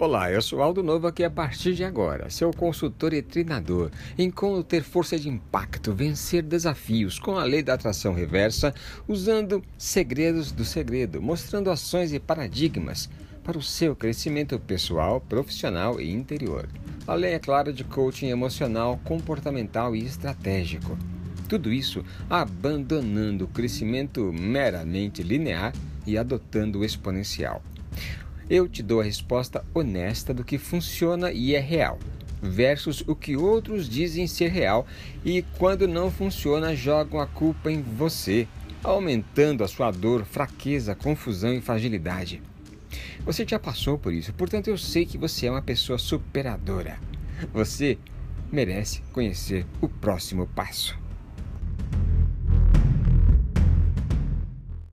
Olá, eu sou Aldo Novo aqui a partir de agora, seu consultor e treinador em como ter força de impacto, vencer desafios com a lei da atração reversa, usando segredos do segredo, mostrando ações e paradigmas para o seu crescimento pessoal, profissional e interior. A lei é clara de coaching emocional, comportamental e estratégico. Tudo isso abandonando o crescimento meramente linear e adotando o exponencial. Eu te dou a resposta honesta do que funciona e é real, versus o que outros dizem ser real e, quando não funciona, jogam a culpa em você, aumentando a sua dor, fraqueza, confusão e fragilidade. Você já passou por isso, portanto eu sei que você é uma pessoa superadora. Você merece conhecer o próximo passo.